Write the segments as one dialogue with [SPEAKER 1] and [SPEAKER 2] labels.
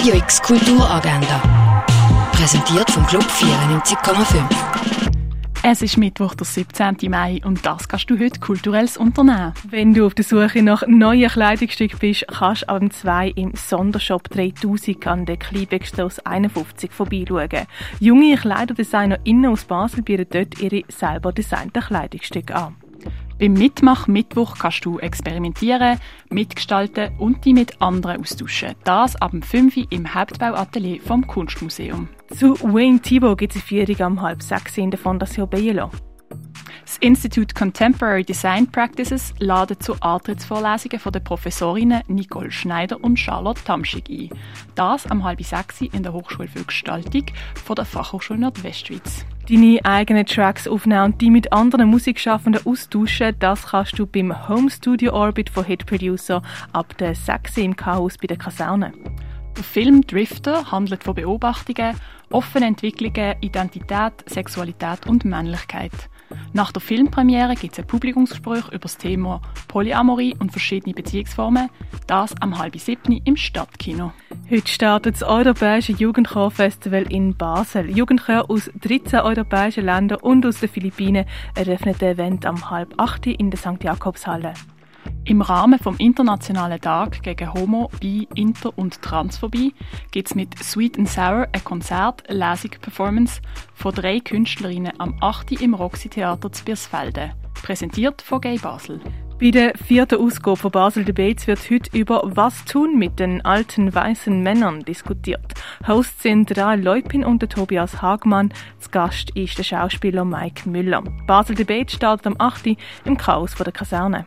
[SPEAKER 1] Radio X Kulturagenda. Präsentiert vom Club 94,5.
[SPEAKER 2] Es ist Mittwoch, der 17. Mai und das kannst du heute kulturelles unternehmen.
[SPEAKER 3] Wenn du auf der Suche nach neuen Kleidungsstücken bist, kannst du am 2 im Sondershop 3000 an der Kleinbeckstrasse 51 vorbeischauen. Junge KleiderdesignerInnen aus Basel bieten dort ihre selber designten Kleidungsstücke an.
[SPEAKER 2] Beim Mitmach-Mittwoch kannst du experimentieren, mitgestalten und dich mit anderen austauschen. Das ab dem 5 Uhr im Hauptbauatelier vom Kunstmuseum.
[SPEAKER 3] Zu Wayne Thibault gibt es eine Führung am halb sechs in der Fondation Bielo.
[SPEAKER 2] Das Institute Contemporary Design Practices ladet zu Antrittsvorlesungen von den Professorinnen Nicole Schneider und Charlotte Tamschig ein. Das am halb sechs in der Hochschule für Gestaltung von der Fachhochschule Nordwestschweiz.
[SPEAKER 3] Deine eigenen Tracks aufnehmen und die mit anderen Musikschaffenden austauschen, das kannst du beim Home Studio Orbit von Hit Producer ab der 6 im Chaos bei der Kaserne.
[SPEAKER 2] Der Film Drifter handelt von Beobachtungen, offenen Entwicklungen, Identität, Sexualität und Männlichkeit. Nach der Filmpremiere gibt es ein Publikumsgespräch über das Thema Polyamorie und verschiedene Beziehungsformen. Das am halb siebten im Stadtkino.
[SPEAKER 3] Heute startet das Europäische Jugendchorfestival in Basel. Jugendchor aus 13 europäischen Ländern und aus den Philippinen eröffnet das Event am halb acht in der St. Jakobshalle.
[SPEAKER 2] Im Rahmen vom Internationalen Tag gegen Homo, Bi, Inter und Transphobie gibt es mit Sweet and Sour ein Konzert, Lesung, Performance von drei Künstlerinnen am 8. im Roxy Theater zu Biersfelde. Präsentiert von Gay Basel.
[SPEAKER 3] Bei der vierten Ausgabe von Basel Debates wird heute über Was tun mit den alten weißen Männern diskutiert. Hosts sind Rael Leupin und Tobias Hagmann. Zu Gast ist der Schauspieler Mike Müller. Basel Debates startet am 8. im Chaos der Kaserne.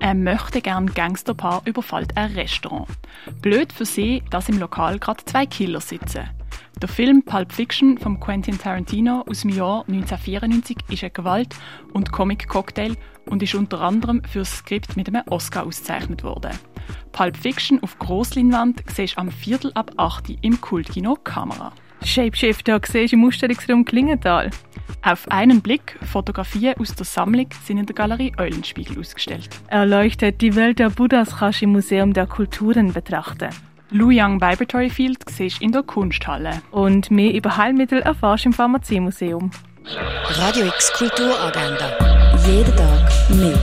[SPEAKER 2] Ein möchte gern Gangsterpaar überfällt ein Restaurant. Blöd für sie, dass im Lokal gerade zwei Killer sitzen. Der Film Pulp Fiction von Quentin Tarantino aus dem Jahr 1994 ist ein Gewalt- und Comic-Cocktail und ist unter anderem für das Skript mit einem Oscar ausgezeichnet worden. Pulp Fiction auf Grossleinwand siehst du am Viertel ab 8 im Kultkino Kamera.
[SPEAKER 3] Shapeshifter siehst du im Ausstellungsraum Klingenthal.
[SPEAKER 2] Auf einen Blick Fotografien aus der Sammlung sind in der Galerie Eulenspiegel ausgestellt.
[SPEAKER 3] Erleuchtet die Welt der Buddhas kannst du im Museum der Kulturen betrachten.
[SPEAKER 2] Luyang Vibratory Field siehst in der Kunsthalle.
[SPEAKER 3] Und mehr über Heilmittel erfährst du im Pharmaziemuseum.
[SPEAKER 1] Radio X Kulturagenda. Jeden Tag mehr.